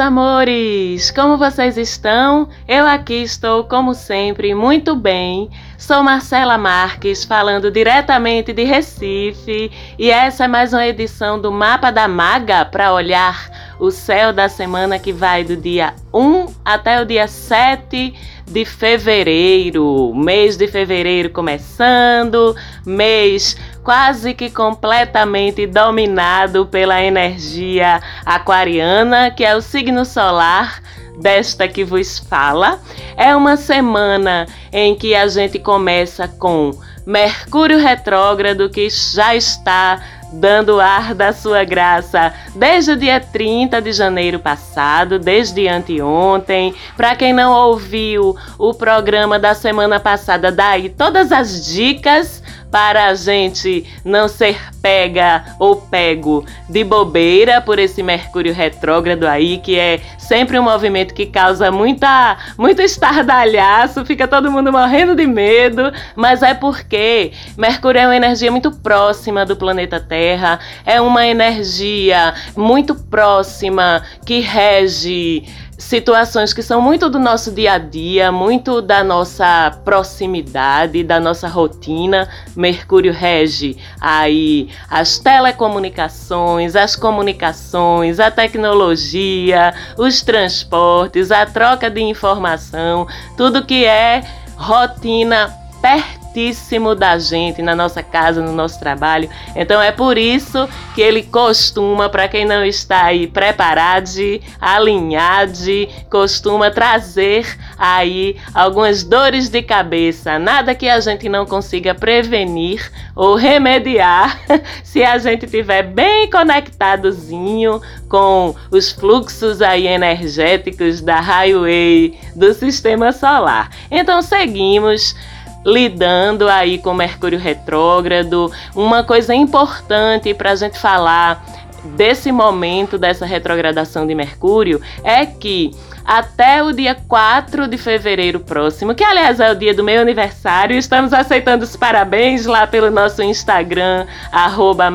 Amores! Como vocês estão? Eu aqui estou, como sempre, muito bem. Sou Marcela Marques, falando diretamente de Recife, e essa é mais uma edição do Mapa da Maga para olhar o céu da semana que vai do dia 1 até o dia 7 de fevereiro. Mês de fevereiro começando, mês quase que completamente dominado pela energia aquariana, que é o signo solar desta que vos fala. É uma semana em que a gente começa com Mercúrio retrógrado que já está dando ar da sua graça desde o dia 30 de janeiro passado, desde anteontem. Para quem não ouviu o programa da semana passada, daí todas as dicas para a gente não ser pega ou pego de bobeira por esse Mercúrio retrógrado aí, que é sempre um movimento que causa muita, muito estardalhaço, fica todo mundo morrendo de medo, mas é porque Mercúrio é uma energia muito próxima do planeta Terra, é uma energia muito próxima que rege situações que são muito do nosso dia a dia, muito da nossa proximidade, da nossa rotina. Mercúrio rege aí as telecomunicações, as comunicações, a tecnologia, os transportes, a troca de informação, tudo que é rotina perto pertíssimo da gente, na nossa casa, no nosso trabalho. Então é por isso que ele costuma, para quem não está aí preparado, alinhado, costuma trazer aí algumas dores de cabeça. Nada que a gente não consiga prevenir ou remediar se a gente tiver bem conectadozinho com os fluxos aí energéticos da highway do sistema solar. Então seguimos lidando aí com Mercúrio retrógrado. Uma coisa importante para a gente falar desse momento dessa retrogradação de Mercúrio é que até o dia 4 de fevereiro próximo, que aliás é o dia do meu aniversário. Estamos aceitando os parabéns lá pelo nosso Instagram, arroba.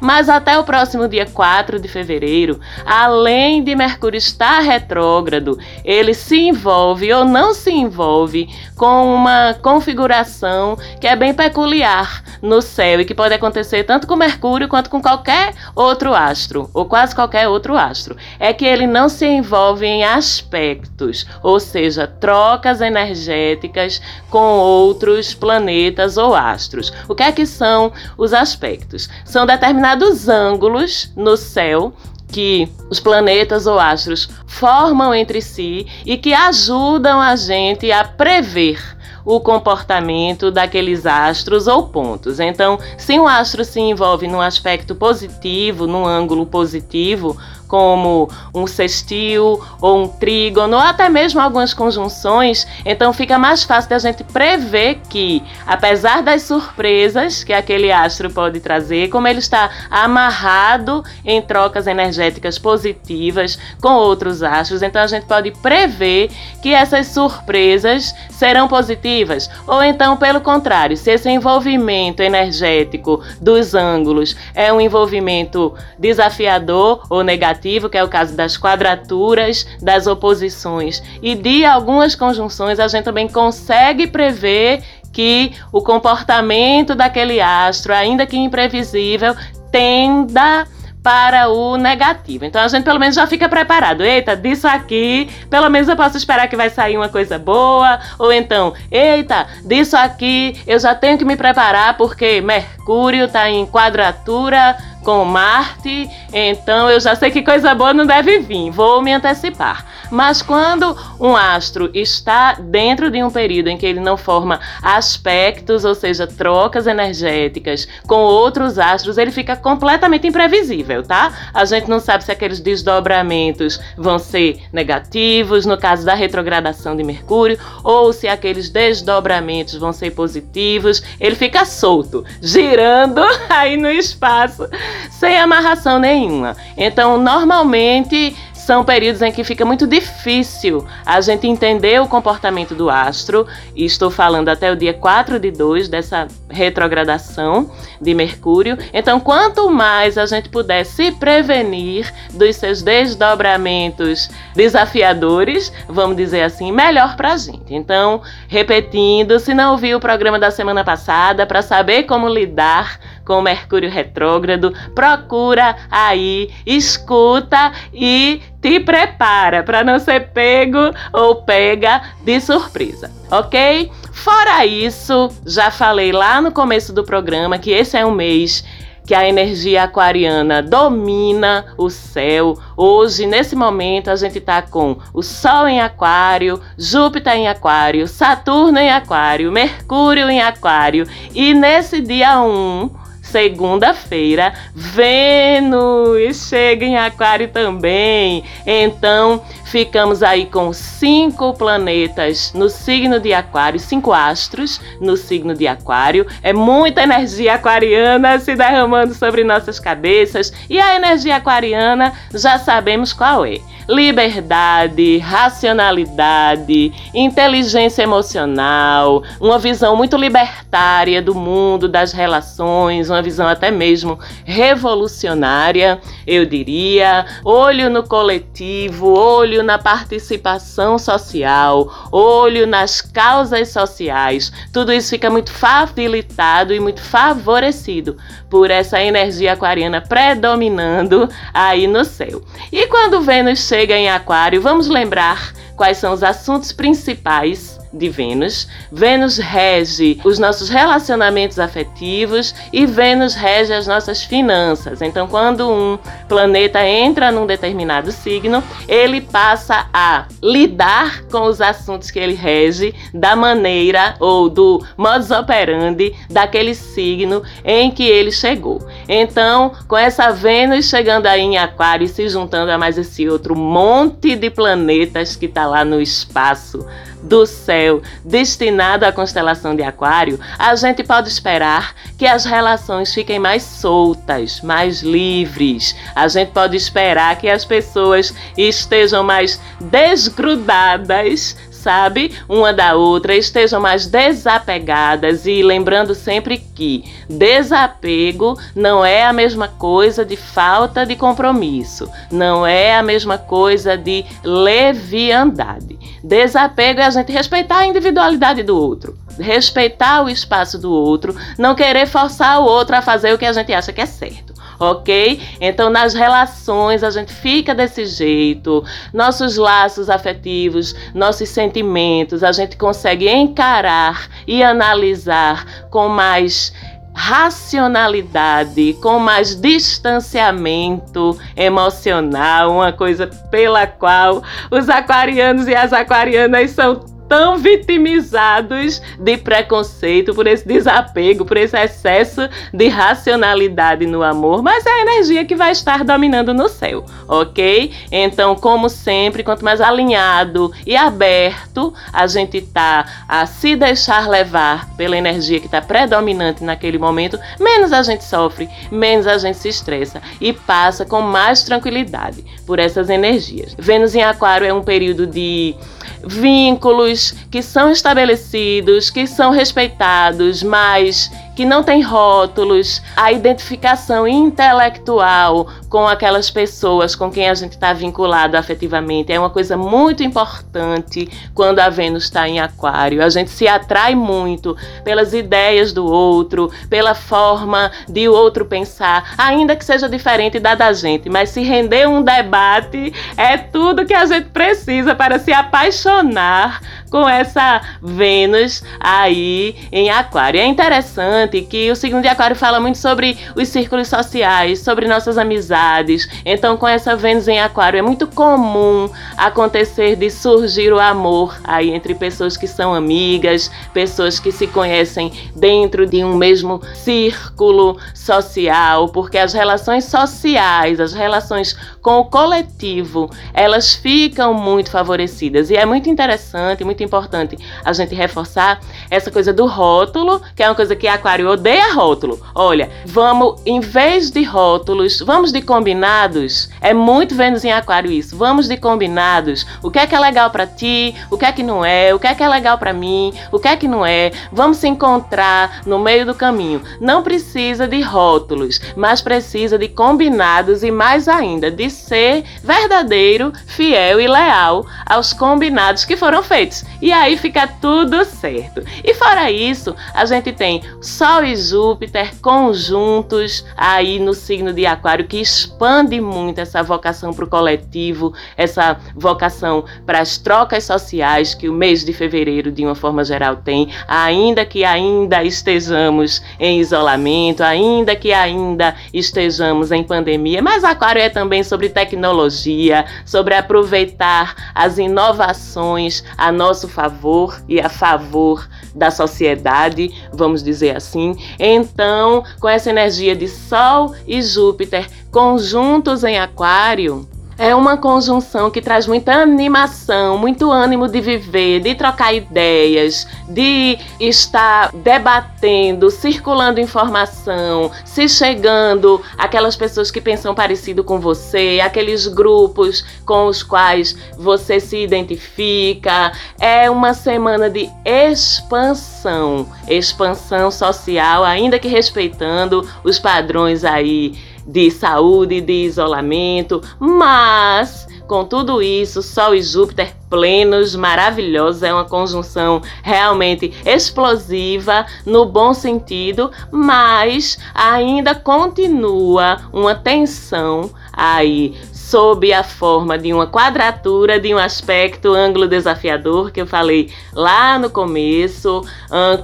Mas até o próximo dia 4 de fevereiro, além de Mercúrio estar retrógrado, ele se envolve ou não se envolve com uma configuração que é bem peculiar no céu e que pode acontecer tanto com Mercúrio quanto com qualquer outro astro, ou quase qualquer outro astro. É que ele não se envolve em aspectos, ou seja, trocas energéticas com outros planetas ou astros. O que é que são os aspectos? São determinados ângulos no céu que os planetas ou astros formam entre si e que ajudam a gente a prever o comportamento daqueles astros ou pontos. Então, se um astro se envolve num aspecto positivo, num ângulo positivo, como um sextil ou um trígono, ou até mesmo algumas conjunções, então fica mais fácil da gente prever que, apesar das surpresas que aquele astro pode trazer, como ele está amarrado em trocas energéticas positivas com outros astros, então a gente pode prever que essas surpresas serão positivas, ou então, pelo contrário, se esse envolvimento energético dos ângulos é um envolvimento desafiador ou negativo, negativo, que é o caso das quadraturas, das oposições e de algumas conjunções, a gente também consegue prever que o comportamento daquele astro, ainda que imprevisível, tenda para o negativo. Então a gente pelo menos já fica preparado. Eita, disso aqui, pelo menos eu posso esperar que vai sair uma coisa boa. Ou então, eita, disso aqui eu já tenho que me preparar porque Mercúrio está em quadratura com Marte, então eu já sei que coisa boa não deve vir, vou me antecipar. Mas quando um astro está dentro de um período em que ele não forma aspectos, ou seja, trocas energéticas com outros astros, ele fica completamente imprevisível, tá? A gente não sabe se aqueles desdobramentos vão ser negativos, no caso da retrogradação de Mercúrio, ou se aqueles desdobramentos vão ser positivos. Ele fica solto, girando aí no espaço sem amarração nenhuma. Então, normalmente são períodos em que fica muito difícil a gente entender o comportamento do astro, e estou falando até o dia 4 de 2 dessa retrogradação de Mercúrio. Então, quanto mais a gente puder se prevenir dos seus desdobramentos desafiadores, vamos dizer assim, melhor pra gente. Então, repetindo, se não ouviu o programa da semana passada para saber como lidar com Mercúrio retrógrado, procura aí, escuta e te prepara para não ser pego ou pega de surpresa, ok? Fora isso, já falei lá no começo do programa que esse é um mês que a energia aquariana domina o céu. Hoje, nesse momento, a gente está com o Sol em Aquário, Júpiter em Aquário, Saturno em Aquário, Mercúrio em Aquário. E nesse dia 1, segunda-feira, Vênus chega em Aquário também. Então, ficamos aí com cinco planetas no signo de Aquário, cinco astros no signo de Aquário. É muita energia aquariana se derramando sobre nossas cabeças e a energia aquariana já sabemos qual é liberdade, racionalidade, inteligência emocional, uma visão muito libertária do mundo, das relações, uma visão até mesmo revolucionária, eu diria. Olho no coletivo, olho na participação social, olho nas causas sociais. Tudo isso fica muito facilitado e muito favorecido por essa energia aquariana predominando aí no céu. E quando Vênus chega em Aquário, vamos lembrar quais são os assuntos principais de Vênus. Vênus rege os nossos relacionamentos afetivos e Vênus rege as nossas finanças. Então, quando um planeta entra num determinado signo, ele passa a lidar com os assuntos que ele rege da maneira ou do modus operandi daquele signo em que ele chegou. Então, com essa Vênus chegando aí em Aquário e se juntando a mais esse outro monte de planetas que está lá no espaço do céu destinado à constelação de Aquário, a gente pode esperar que as relações fiquem mais soltas, mais livres. A gente pode esperar que as pessoas estejam mais desgrudadas sabe, uma da outra, estejam mais desapegadas e lembrando sempre que desapego não é a mesma coisa de falta de compromisso, não é a mesma coisa de leviandade. Desapego é a gente respeitar a individualidade do outro, respeitar o espaço do outro, não querer forçar o outro a fazer o que a gente acha que é certo ok? Então, nas relações, a gente fica desse jeito, nossos laços afetivos, nossos sentimentos, a gente consegue encarar e analisar com mais racionalidade, com mais distanciamento emocional, uma coisa pela qual os aquarianos e as aquarianas são tão vitimizados de preconceito, por esse desapego, por esse excesso de racionalidade no amor, mas é a energia que vai estar dominando no céu, ok? Então, como sempre, quanto mais alinhado e aberto a gente tá a se deixar levar pela energia que está predominante naquele momento, menos a gente sofre, menos a gente se estressa e passa com mais tranquilidade por essas energias. Vênus em Aquário é um período de vínculos que são estabelecidos, que são respeitados, mas que não tem rótulos, a identificação intelectual com aquelas pessoas com quem a gente está vinculado afetivamente é uma coisa muito importante quando a Vênus está em Aquário. A gente se atrai muito pelas ideias do outro, pela forma de o outro pensar, ainda que seja diferente da da gente, mas se render um debate é tudo que a gente precisa para se apaixonar com essa Vênus aí em Aquário. É interessante que o signo de Aquário fala muito sobre os círculos sociais, sobre nossas amizades. Então, com essa Vênus em Aquário, é muito comum acontecer de surgir o amor aí entre pessoas que são amigas, pessoas que se conhecem dentro de um mesmo círculo social, porque as relações sociais, as relações com o coletivo, elas ficam muito favorecidas. E é muito interessante, muito importante a gente reforçar essa coisa do rótulo, que é uma coisa que aquário odeia rótulo. Olha, vamos, em vez de rótulos, vamos de combinados. É muito Vênus em aquário isso. Vamos de combinados. O que é que é legal para ti? O que é que não é? O que é que é legal para mim? O que é que não é? Vamos se encontrar no meio do caminho. Não precisa de rótulos, mas precisa de combinados e mais ainda de ser verdadeiro, fiel e leal aos combinados que foram feitos. E aí fica tudo certo. E fora isso, a gente tem Sol e Júpiter conjuntos aí no signo de Aquário que expande muito essa vocação para o coletivo, essa vocação para as trocas sociais que o mês de fevereiro, de uma forma geral, tem, ainda que ainda estejamos em isolamento, ainda que ainda estejamos em pandemia. Mas Aquário é também sobre tecnologia, sobre aproveitar as inovações a nosso favor e a favor da sociedade, vamos dizer assim. Então, com essa energia de Sol e Júpiter conjuntos em Aquário, é uma conjunção que traz muita animação, muito ânimo de viver, de trocar ideias, de estar debatendo, circulando informação, se chegando aquelas pessoas que pensam parecido com você, aqueles grupos com os quais você se identifica. É uma semana de expansão, expansão social, ainda que respeitando os padrões aí de saúde, de isolamento, mas com tudo isso, Sol e Júpiter plenos, maravilhosos, é uma conjunção realmente explosiva no bom sentido, mas ainda continua uma tensão aí sob a forma de uma quadratura de um aspecto ângulo desafiador que eu falei lá no começo,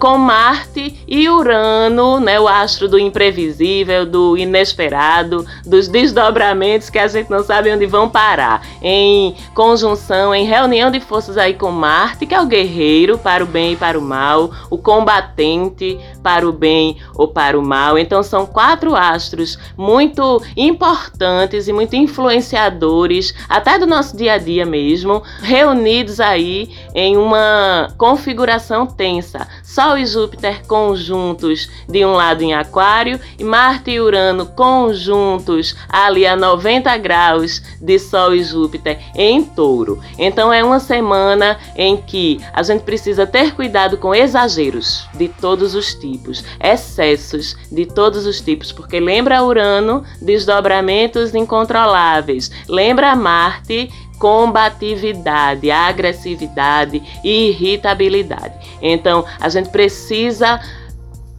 com Marte e Urano, né, o astro do imprevisível, do inesperado, dos desdobramentos que a gente não sabe onde vão parar, em conjunção, em reunião de forças aí com Marte, que é o guerreiro para o bem e para o mal, o combatente para o bem ou para o mal. Então são quatro astros muito importantes e muito influenciadores até do nosso dia a dia mesmo, reunidos aí em uma configuração tensa. Sol e Júpiter conjuntos de um lado em Aquário e Marte e Urano conjuntos ali a 90 graus de Sol e Júpiter em Touro. Então é uma semana em que a gente precisa ter cuidado com exageros de todos os tipos, excessos de todos os tipos, porque lembra Urano desdobramentos incontroláveis Lembra Marte combatividade, agressividade e irritabilidade. Então, a gente precisa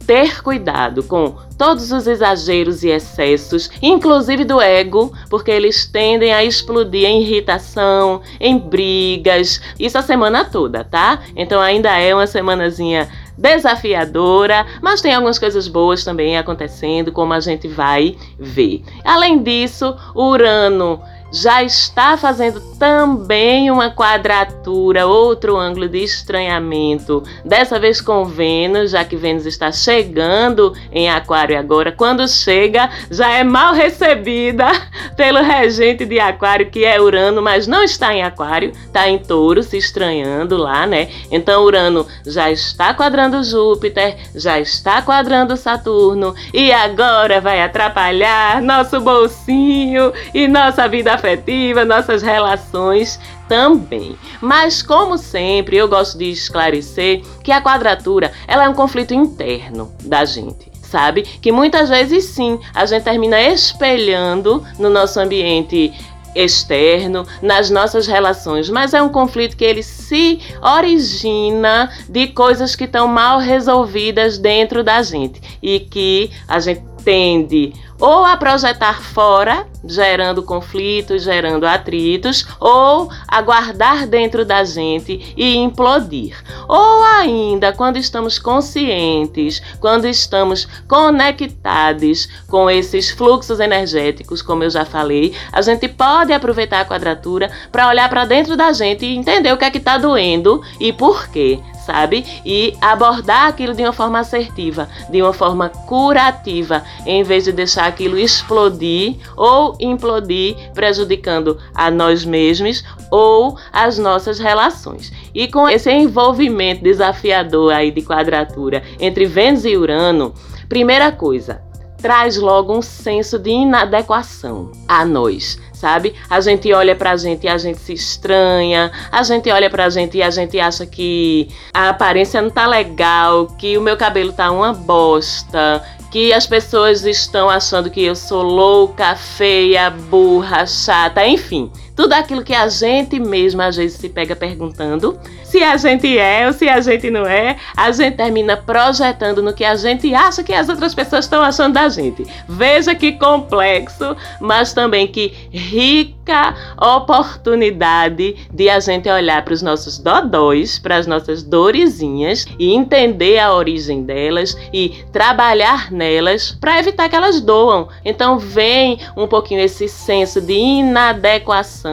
ter cuidado com todos os exageros e excessos, inclusive do ego, porque eles tendem a explodir em irritação, em brigas, isso a semana toda, tá? Então ainda é uma semanazinha desafiadora, mas tem algumas coisas boas também acontecendo, como a gente vai ver. Além disso, Urano já está fazendo também uma quadratura, outro ângulo de estranhamento, dessa vez com Vênus, já que Vênus está chegando em Aquário agora. Quando chega, já é mal recebida pelo regente de Aquário, que é Urano, mas não está em Aquário, está em Touro, se estranhando lá, né? Então Urano já está quadrando Júpiter, já está quadrando Saturno e agora vai atrapalhar nosso bolsinho e nossa vida afetiva, nossas relações também. Mas como sempre, eu gosto de esclarecer que a quadratura, ela é um conflito interno da gente sabe? Que muitas vezes sim, a gente termina espelhando no nosso ambiente externo, nas nossas relações, mas é um conflito que ele se origina de coisas que estão mal resolvidas dentro da gente e que a gente tende ou a projetar fora, gerando conflitos, gerando atritos, ou a guardar dentro da gente e implodir. Ou ainda, quando estamos conscientes, quando estamos conectados com esses fluxos energéticos, como eu já falei, a gente pode aproveitar a quadratura para olhar para dentro da gente e entender o que é que está doendo e por quê sabe? E abordar aquilo de uma forma assertiva, de uma forma curativa, em vez de deixar aquilo explodir ou implodir, prejudicando a nós mesmos ou as nossas relações. E com esse envolvimento desafiador aí de quadratura entre Vênus e Urano, primeira coisa, traz logo um senso de inadequação a nós, sabe? A gente olha pra gente e a gente se estranha, a gente olha pra gente e a gente acha que a aparência não tá legal, que o meu cabelo tá uma bosta, que as pessoas estão achando que eu sou louca, feia, burra, chata, enfim. Tudo aquilo que a gente mesma às vezes se pega perguntando se a gente é ou se a gente não é, a gente termina projetando no que a gente acha que as outras pessoas estão achando da gente. Veja que complexo, mas também que rica oportunidade de a gente olhar para os nossos dodóis, para as nossas dorezinhas e entender a origem delas e trabalhar nelas para evitar que elas doam. Então vem um pouquinho esse senso de inadequação,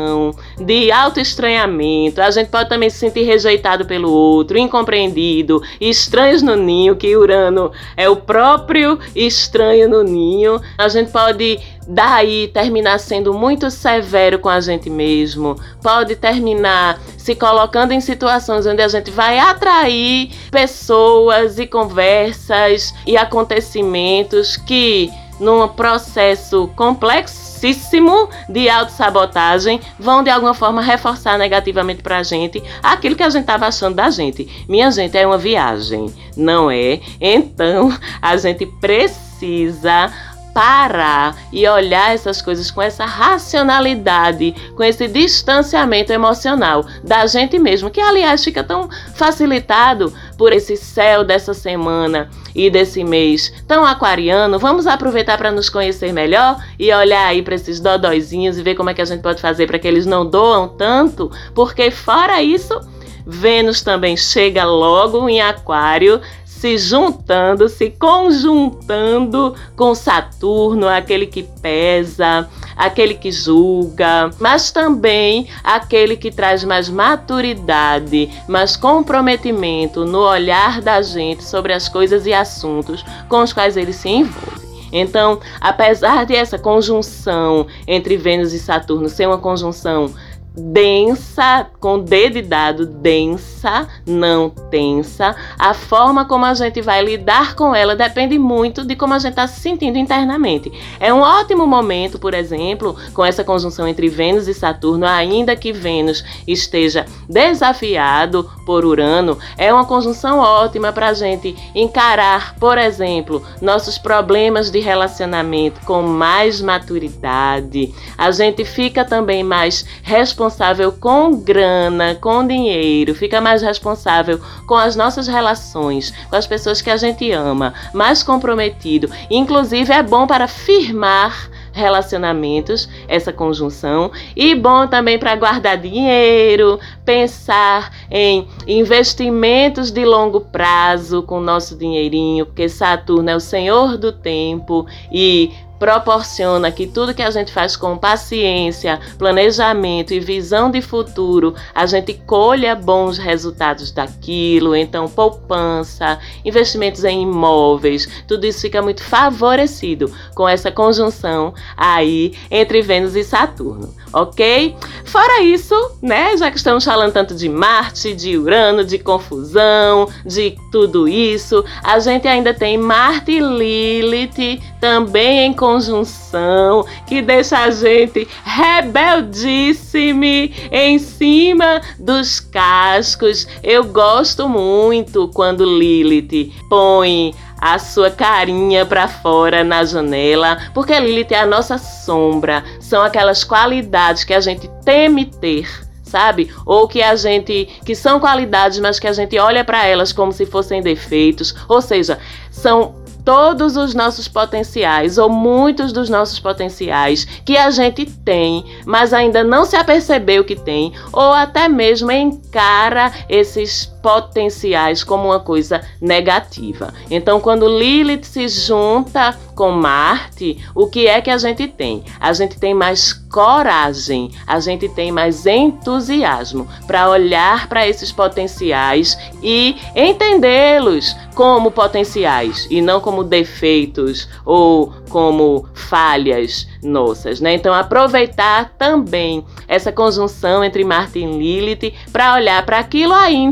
de autoestranhamento. A gente pode também se sentir rejeitado pelo outro, incompreendido, estranhos no ninho, que Urano é o próprio estranho no ninho. A gente pode daí terminar sendo muito severo com a gente mesmo, pode terminar se colocando em situações onde a gente vai atrair pessoas e conversas e acontecimentos que num processo complexíssimo de autossabotagem, vão de alguma forma reforçar negativamente pra gente aquilo que a gente estava achando da gente. Minha gente, é uma viagem, não é? Então, a gente precisa parar e olhar essas coisas com essa racionalidade, com esse distanciamento emocional da gente mesmo, que aliás fica tão facilitado por esse céu dessa semana e desse mês tão aquariano. Vamos aproveitar para nos conhecer melhor e olhar aí para esses dodóizinhos e ver como é que a gente pode fazer para que eles não doam tanto, porque fora isso, Vênus também chega logo em Aquário, se juntando, se conjuntando com Saturno, aquele que pesa, aquele que julga, mas também aquele que traz mais maturidade, mais comprometimento no olhar da gente sobre as coisas e assuntos com os quais ele se envolve. Então, apesar de essa conjunção entre Vênus e Saturno ser uma conjunção densa, com D de dado, densa, não tensa. A forma como a gente vai lidar com ela depende muito de como a gente está se sentindo internamente. É um ótimo momento, por exemplo, com essa conjunção entre Vênus e Saturno, ainda que Vênus esteja desafiado por Urano, é uma conjunção ótima para a gente encarar, por exemplo, nossos problemas de relacionamento com mais maturidade. A gente fica também mais responsável responsável com grana, com dinheiro, fica mais responsável com as nossas relações, com as pessoas que a gente ama, mais comprometido. Inclusive é bom para firmar relacionamentos, essa conjunção, e bom também para guardar dinheiro, pensar em investimentos de longo prazo com o nosso dinheirinho, porque Saturno é o senhor do tempo e proporciona que tudo que a gente faz com paciência, planejamento e visão de futuro, a gente colha bons resultados daquilo. Então, poupança, investimentos em imóveis, tudo isso fica muito favorecido com essa conjunção aí entre Vênus e Saturno, ok? Fora isso, né, já que estamos falando tanto de Marte, de Urano, de confusão, de tudo isso, a gente ainda tem Marte e Lilith também em conjunção, que deixa a gente rebeldíssimo em cima dos cascos. Eu gosto muito quando Lilith põe a sua carinha para fora na janela, porque Lilith é a nossa sombra, são aquelas qualidades que a gente teme ter sabe? Ou que a gente que são qualidades, mas que a gente olha para elas como se fossem defeitos, ou seja, são todos os nossos potenciais, ou muitos dos nossos potenciais que a gente tem, mas ainda não se apercebeu que tem, ou até mesmo encara esses potenciais como uma coisa negativa. Então, quando Lilith se junta com Marte, o que é que a gente tem? A gente tem mais coragem, a gente tem mais entusiasmo para olhar para esses potenciais e entendê-los como potenciais e não como defeitos ou como falhas nossas, né? Então aproveitar também essa conjunção entre Marte e Lilith para olhar para aquilo aí em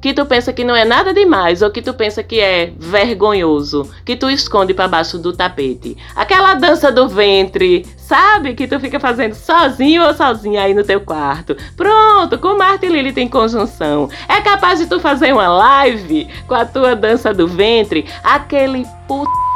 que tu pensa que não é nada demais ou que tu pensa que é vergonhoso, que tu esconde para baixo do tapete. Aquela dança do ventre, sabe? Que tu fica fazendo sozinho ou sozinha aí no teu quarto. Pronto, com Marte e Lilith em conjunção. É capaz de tu fazer uma live com a tua dança do ventre, aquele puto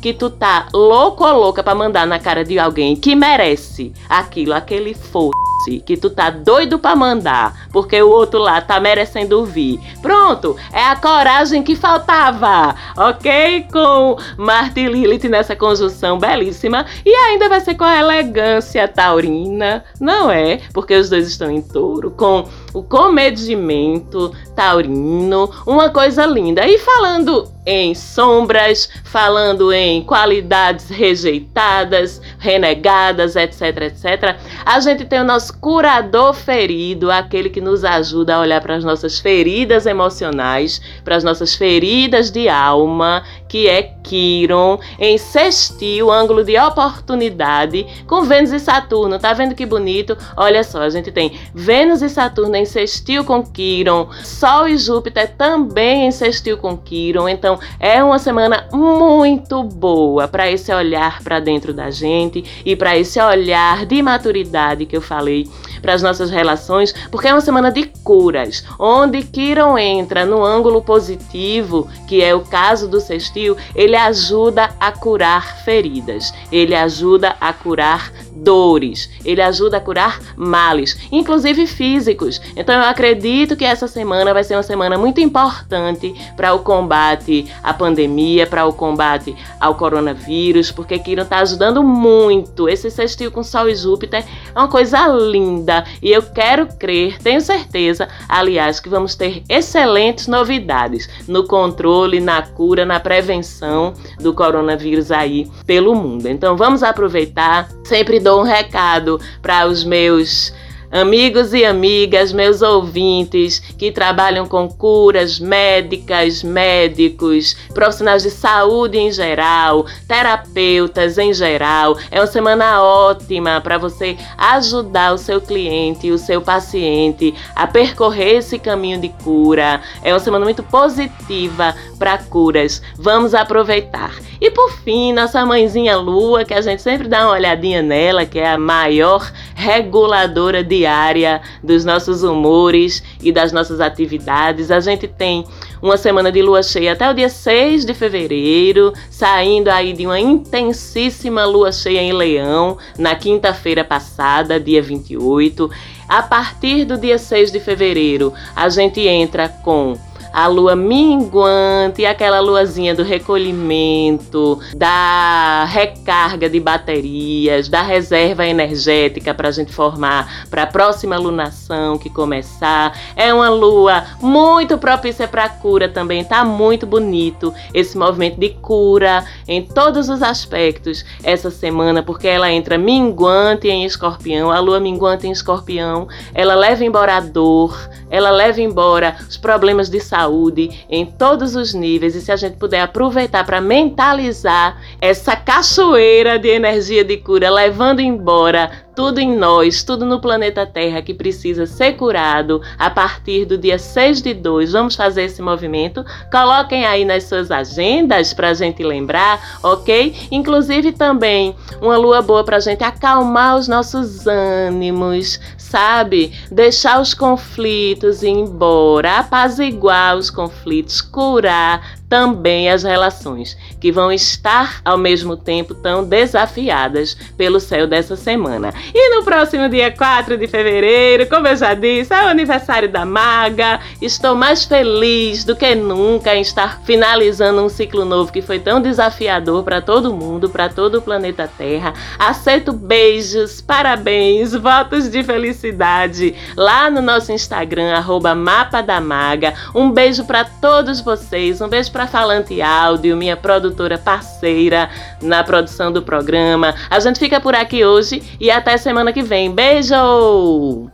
que tu tá louco ou louca pra mandar na cara de alguém que merece aquilo, aquele foda que tu tá doido para mandar, porque o outro lá tá merecendo ouvir. Pronto, é a coragem que faltava, ok? Com Marte e Lilith nessa conjunção belíssima e ainda vai ser com a elegância taurina, não é? Porque os dois estão em touro, com o comedimento taurino, uma coisa linda. E falando em sombras, falando em qualidades rejeitadas, renegadas, etc, etc, a gente tem o nosso curador ferido, aquele que nos ajuda a olhar para as nossas feridas emocionais, para as nossas feridas de alma, que é Quiron, em sextil, ângulo de oportunidade, com Vênus e Saturno. Tá vendo que bonito? Olha só, a gente tem Vênus e Saturno em sextil com Quiron, Sol e Júpiter também em sextil com Quiron. Então, é uma semana muito boa para esse olhar para dentro da gente e para esse olhar de maturidade que eu falei para as nossas relações, porque é uma semana de curas, onde Quiron entra no ângulo positivo, que é o caso do sextil, ele ajuda a curar feridas, ele ajuda a curar dores, ele ajuda a curar males, inclusive físicos. Então eu acredito que essa semana vai ser uma semana muito importante para o combate à pandemia, para o combate ao coronavírus, porque Quiron está ajudando muito. Esse sextil com Sol e Júpiter é uma coisa linda e eu quero crer, tenho certeza, aliás, que vamos ter excelentes novidades no controle, na cura, na prevenção do coronavírus aí pelo mundo. Então vamos aproveitar, sempre dou um recado para os meus Amigos e amigas, meus ouvintes que trabalham com curas médicas, médicos, profissionais de saúde em geral, terapeutas em geral, é uma semana ótima para você ajudar o seu cliente, o seu paciente a percorrer esse caminho de cura. É uma semana muito positiva para curas. Vamos aproveitar. E por fim, nossa mãezinha Lua, que a gente sempre dá uma olhadinha nela, que é a maior reguladora diária dos nossos humores e das nossas atividades. A gente tem uma semana de lua cheia até o dia 6 de fevereiro, saindo aí de uma intensíssima lua cheia em Leão na quinta-feira passada, dia 28. A partir do dia 6 de fevereiro, a gente entra com a lua minguante, aquela luazinha do recolhimento, da recarga de baterias, da reserva energética para a gente formar para a próxima lunação que começar. É uma lua muito propícia para cura também, tá muito bonito esse movimento de cura em todos os aspectos essa semana, porque ela entra minguante em escorpião, a lua minguante em escorpião, ela leva embora a dor, ela leva embora os problemas de saúde saúde em todos os níveis e se a gente puder aproveitar para mentalizar essa cachoeira de energia de cura, levando embora tudo em nós, tudo no planeta Terra que precisa ser curado a partir do dia 6 de 2. Vamos fazer esse movimento. Coloquem aí nas suas agendas para a gente lembrar, ok? Inclusive também uma lua boa para a gente acalmar os nossos ânimos, sabe? Deixar os conflitos ir embora, apaziguar os conflitos, curar, também as relações, que vão estar ao mesmo tempo tão desafiadas pelo céu dessa semana. E no próximo dia 4 de fevereiro, como eu já disse, é o aniversário da Maga. Estou mais feliz do que nunca em estar finalizando um ciclo novo que foi tão desafiador para todo mundo, para todo o planeta Terra. Aceito beijos, parabéns, votos de felicidade lá no nosso Instagram, arroba Mapa da Maga. Um beijo para todos vocês, um beijo para Falante Áudio, minha produtora parceira na produção do programa. A gente fica por aqui hoje e até semana que vem. Beijo!